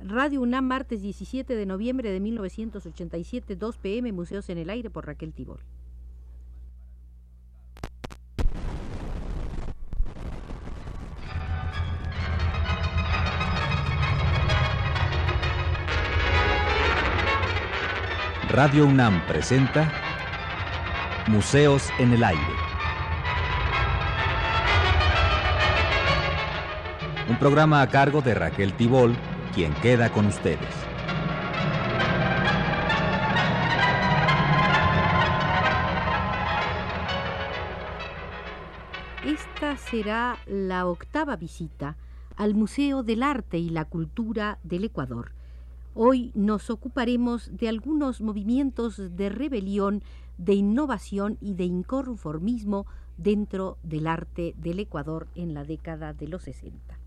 Radio UNAM, martes 17 de noviembre de 1987, 2 pm, Museos en el Aire por Raquel Tibol. Radio UNAM presenta Museos en el Aire. Un programa a cargo de Raquel Tibol, quien queda con ustedes. Esta será la octava visita al Museo del Arte y la Cultura del Ecuador Hoy nos ocuparemos de algunos movimientos de rebelión, de innovación y de inconformismo dentro del arte del Ecuador en la década de los 60.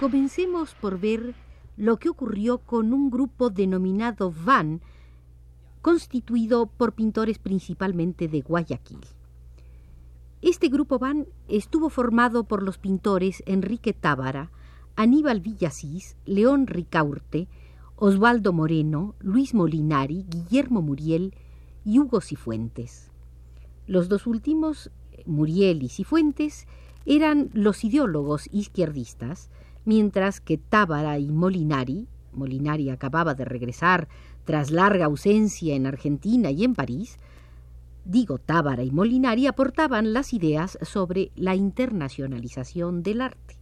Comencemos por ver lo que ocurrió con un grupo denominado VAN, constituido por pintores principalmente de Guayaquil. Este grupo VAN estuvo formado por los pintores Enrique Tábara, Aníbal Villasís, León Ricaurte, Osvaldo Moreno, Luis Molinari, Guillermo Muriel y Hugo Cifuentes. Los dos últimos, Muriel y Cifuentes, eran los ideólogos izquierdistas mientras que Tábara y Molinari, Molinari acababa de regresar tras larga ausencia en Argentina y en París, digo Tábara y Molinari aportaban las ideas sobre la internacionalización del arte.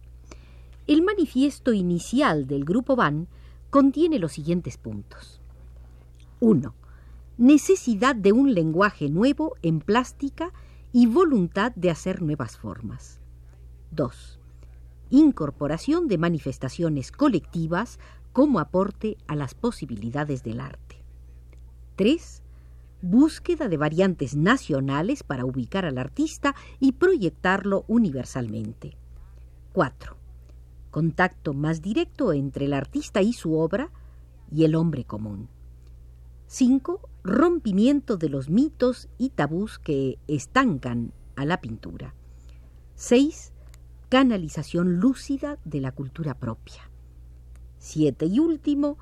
El manifiesto inicial del Grupo Van contiene los siguientes puntos. 1. Necesidad de un lenguaje nuevo en plástica y voluntad de hacer nuevas formas. 2 incorporación de manifestaciones colectivas como aporte a las posibilidades del arte. 3. Búsqueda de variantes nacionales para ubicar al artista y proyectarlo universalmente. 4. Contacto más directo entre el artista y su obra y el hombre común. 5. Rompimiento de los mitos y tabús que estancan a la pintura. 6 canalización lúcida de la cultura propia. Siete y último,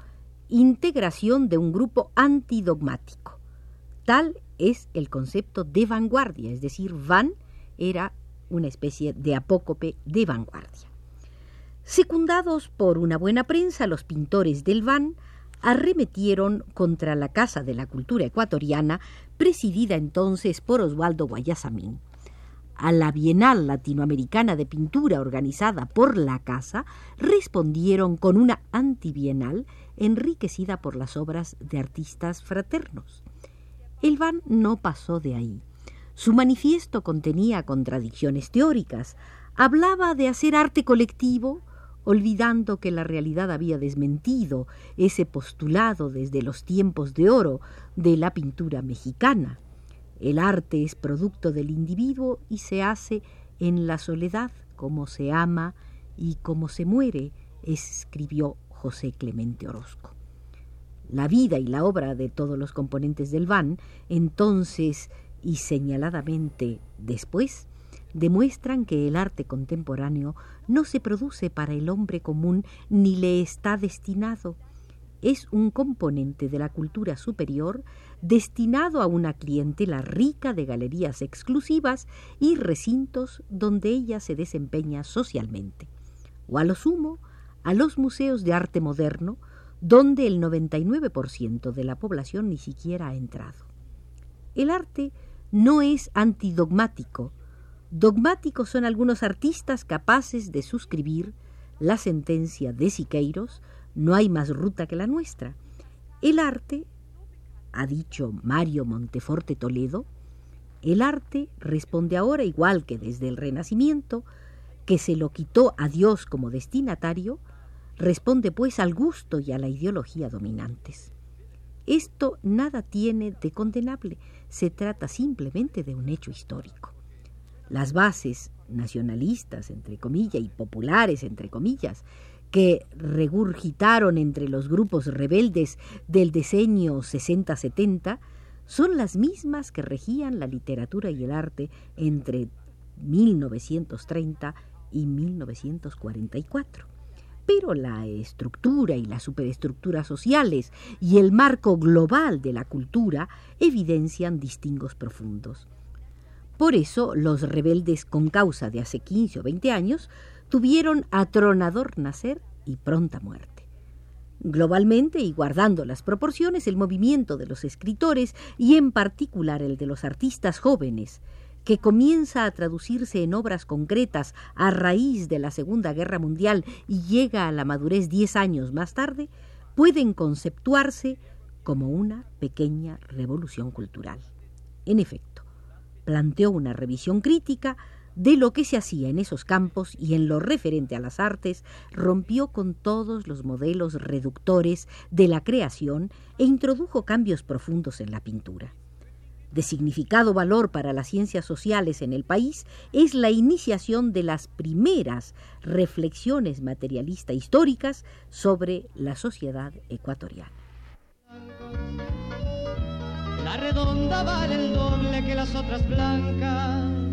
integración de un grupo antidogmático. Tal es el concepto de vanguardia, es decir, van era una especie de apócope de vanguardia. Secundados por una buena prensa, los pintores del van arremetieron contra la Casa de la Cultura Ecuatoriana, presidida entonces por Osvaldo Guayasamín a la Bienal Latinoamericana de Pintura organizada por la Casa, respondieron con una antibienal enriquecida por las obras de artistas fraternos. El van no pasó de ahí. Su manifiesto contenía contradicciones teóricas. Hablaba de hacer arte colectivo, olvidando que la realidad había desmentido ese postulado desde los tiempos de oro de la pintura mexicana. El arte es producto del individuo y se hace en la soledad como se ama y como se muere, escribió José Clemente Orozco. La vida y la obra de todos los componentes del van, entonces y señaladamente después, demuestran que el arte contemporáneo no se produce para el hombre común ni le está destinado es un componente de la cultura superior destinado a una clientela rica de galerías exclusivas y recintos donde ella se desempeña socialmente, o a lo sumo a los museos de arte moderno, donde el 99% de la población ni siquiera ha entrado. El arte no es antidogmático. Dogmáticos son algunos artistas capaces de suscribir la sentencia de Siqueiros no hay más ruta que la nuestra. El arte, ha dicho Mario Monteforte Toledo, el arte responde ahora igual que desde el Renacimiento, que se lo quitó a Dios como destinatario, responde pues al gusto y a la ideología dominantes. Esto nada tiene de condenable, se trata simplemente de un hecho histórico. Las bases nacionalistas, entre comillas, y populares, entre comillas, que regurgitaron entre los grupos rebeldes del decenio 60-70, son las mismas que regían la literatura y el arte entre 1930 y 1944. Pero la estructura y las superestructuras sociales y el marco global de la cultura evidencian distingos profundos. Por eso los rebeldes con causa de hace 15 o 20 años tuvieron atronador nacer y pronta muerte. Globalmente y guardando las proporciones, el movimiento de los escritores y en particular el de los artistas jóvenes, que comienza a traducirse en obras concretas a raíz de la Segunda Guerra Mundial y llega a la madurez diez años más tarde, pueden conceptuarse como una pequeña revolución cultural. En efecto, planteó una revisión crítica de lo que se hacía en esos campos y en lo referente a las artes, rompió con todos los modelos reductores de la creación e introdujo cambios profundos en la pintura. De significado valor para las ciencias sociales en el país es la iniciación de las primeras reflexiones materialista históricas sobre la sociedad ecuatoriana. La redonda vale el doble que las otras blancas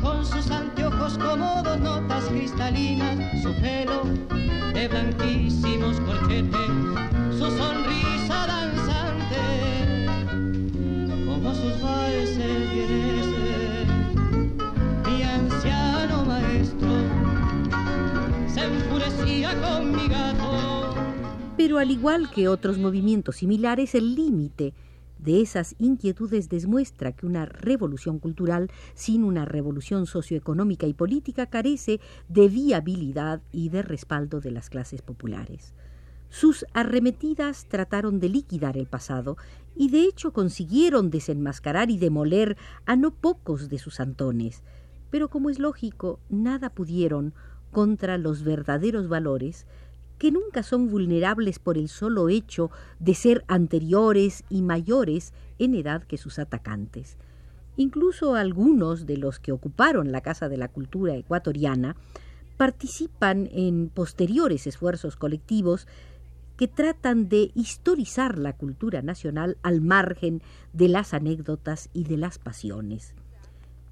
con sus anteojos cómodos, notas cristalinas, su pelo de blanquísimos corchetes, su sonrisa danzante, como sus valses vieneses. Mi anciano maestro se enfurecía con mi gato. Pero al igual que otros movimientos similares, el límite de esas inquietudes demuestra que una revolución cultural sin una revolución socioeconómica y política carece de viabilidad y de respaldo de las clases populares. Sus arremetidas trataron de liquidar el pasado y de hecho consiguieron desenmascarar y demoler a no pocos de sus antones, pero como es lógico, nada pudieron contra los verdaderos valores que nunca son vulnerables por el solo hecho de ser anteriores y mayores en edad que sus atacantes. Incluso algunos de los que ocuparon la Casa de la Cultura ecuatoriana participan en posteriores esfuerzos colectivos que tratan de historizar la cultura nacional al margen de las anécdotas y de las pasiones.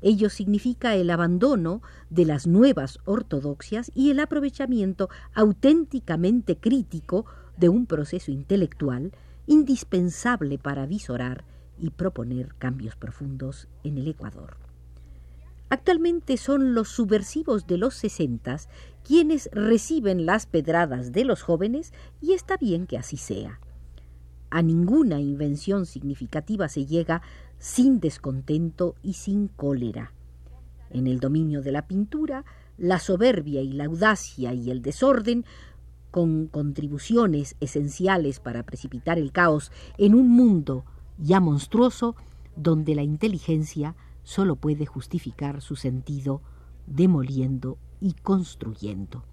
Ello significa el abandono de las nuevas ortodoxias y el aprovechamiento auténticamente crítico de un proceso intelectual indispensable para visorar y proponer cambios profundos en el Ecuador. Actualmente son los subversivos de los sesentas quienes reciben las pedradas de los jóvenes y está bien que así sea. A ninguna invención significativa se llega sin descontento y sin cólera. En el dominio de la pintura, la soberbia y la audacia y el desorden, con contribuciones esenciales para precipitar el caos en un mundo ya monstruoso donde la inteligencia solo puede justificar su sentido demoliendo y construyendo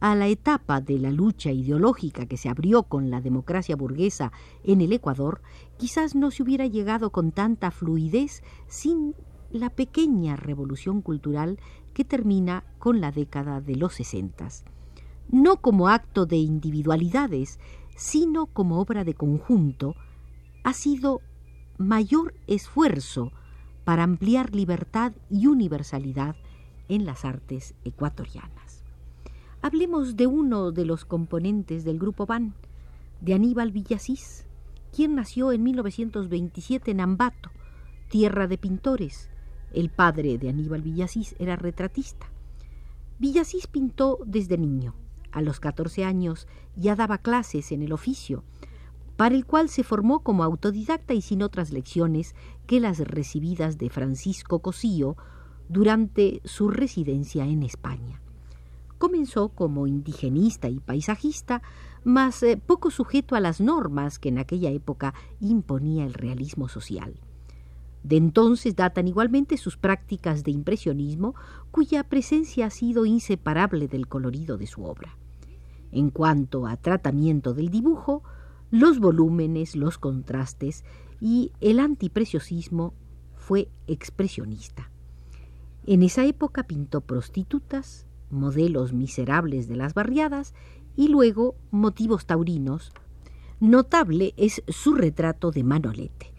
a la etapa de la lucha ideológica que se abrió con la democracia burguesa en el Ecuador, quizás no se hubiera llegado con tanta fluidez sin la pequeña revolución cultural que termina con la década de los sesentas. No como acto de individualidades, sino como obra de conjunto, ha sido mayor esfuerzo para ampliar libertad y universalidad en las artes ecuatorianas. Hablemos de uno de los componentes del grupo BAN, de Aníbal Villasís, quien nació en 1927 en Ambato, tierra de pintores. El padre de Aníbal Villasís era retratista. Villasís pintó desde niño. A los 14 años ya daba clases en el oficio, para el cual se formó como autodidacta y sin otras lecciones que las recibidas de Francisco Cosío durante su residencia en España. Comenzó como indigenista y paisajista, mas eh, poco sujeto a las normas que en aquella época imponía el realismo social. De entonces datan igualmente sus prácticas de impresionismo, cuya presencia ha sido inseparable del colorido de su obra. En cuanto a tratamiento del dibujo, los volúmenes, los contrastes y el antipreciosismo fue expresionista. En esa época pintó prostitutas, modelos miserables de las barriadas y luego motivos taurinos. Notable es su retrato de Manolete.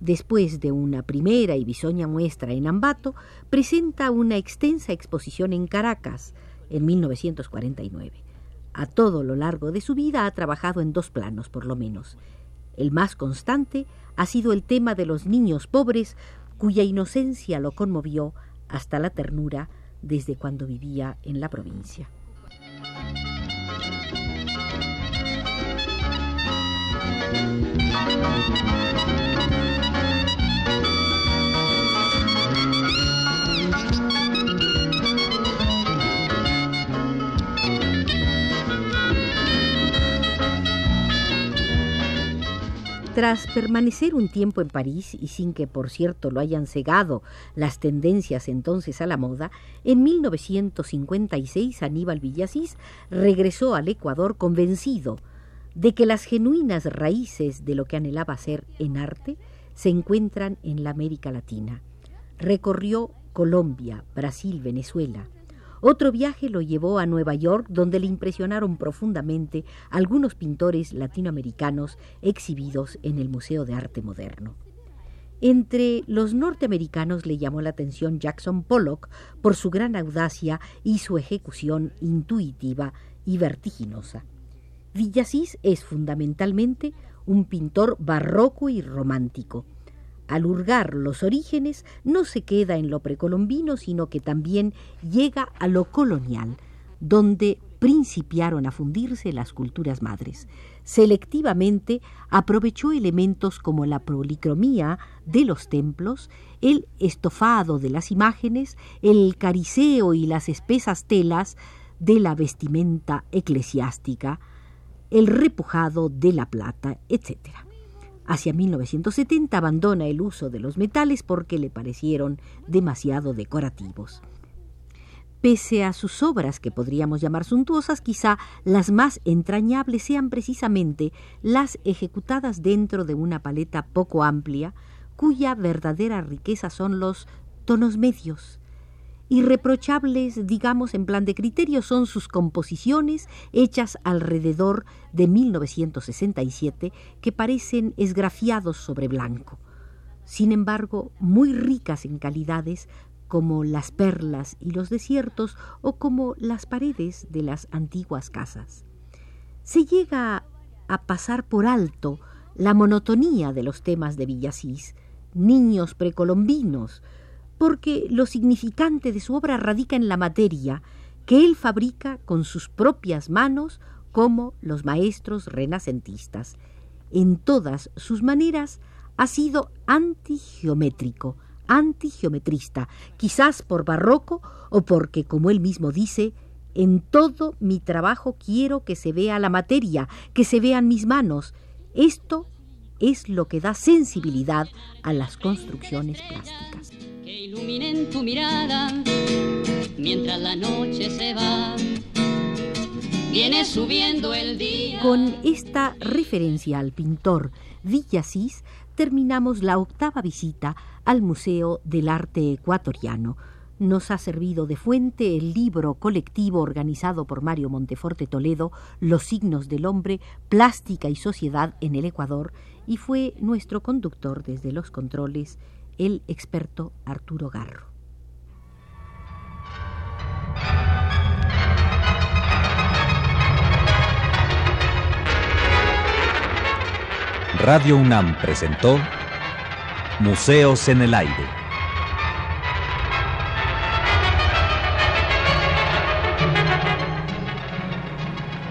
Después de una primera y bisoña muestra en Ambato, presenta una extensa exposición en Caracas en 1949. A todo lo largo de su vida ha trabajado en dos planos, por lo menos. El más constante ha sido el tema de los niños pobres, cuya inocencia lo conmovió hasta la ternura desde cuando vivía en la provincia. Tras permanecer un tiempo en París y sin que por cierto lo hayan cegado las tendencias entonces a la moda, en 1956 Aníbal Villasís regresó al Ecuador convencido de que las genuinas raíces de lo que anhelaba ser en arte se encuentran en la América Latina. Recorrió Colombia, Brasil, Venezuela, otro viaje lo llevó a Nueva York, donde le impresionaron profundamente algunos pintores latinoamericanos exhibidos en el Museo de Arte Moderno. Entre los norteamericanos le llamó la atención Jackson Pollock por su gran audacia y su ejecución intuitiva y vertiginosa. Villasís es fundamentalmente un pintor barroco y romántico. Al hurgar los orígenes, no se queda en lo precolombino, sino que también llega a lo colonial, donde principiaron a fundirse las culturas madres. Selectivamente aprovechó elementos como la policromía de los templos, el estofado de las imágenes, el cariceo y las espesas telas de la vestimenta eclesiástica, el repujado de la plata, etc. Hacia 1970 abandona el uso de los metales porque le parecieron demasiado decorativos. Pese a sus obras que podríamos llamar suntuosas, quizá las más entrañables sean precisamente las ejecutadas dentro de una paleta poco amplia, cuya verdadera riqueza son los tonos medios, Irreprochables, digamos, en plan de criterio, son sus composiciones hechas alrededor de 1967 que parecen esgrafiados sobre blanco. Sin embargo, muy ricas en calidades como las perlas y los desiertos o como las paredes de las antiguas casas. Se llega a pasar por alto la monotonía de los temas de Villasís, niños precolombinos, porque lo significante de su obra radica en la materia que él fabrica con sus propias manos como los maestros renacentistas. En todas sus maneras ha sido antigeométrico, antigeometrista, quizás por barroco o porque, como él mismo dice, en todo mi trabajo quiero que se vea la materia, que se vean mis manos. Esto es lo que da sensibilidad a las construcciones plásticas iluminen tu mirada mientras la noche se va. Viene subiendo el día. Con esta referencia al pintor Villasís terminamos la octava visita al Museo del Arte Ecuatoriano. Nos ha servido de fuente el libro colectivo organizado por Mario Monteforte Toledo, Los signos del hombre, plástica y sociedad en el Ecuador, y fue nuestro conductor desde los controles el experto Arturo Garro. Radio UNAM presentó Museos en el Aire.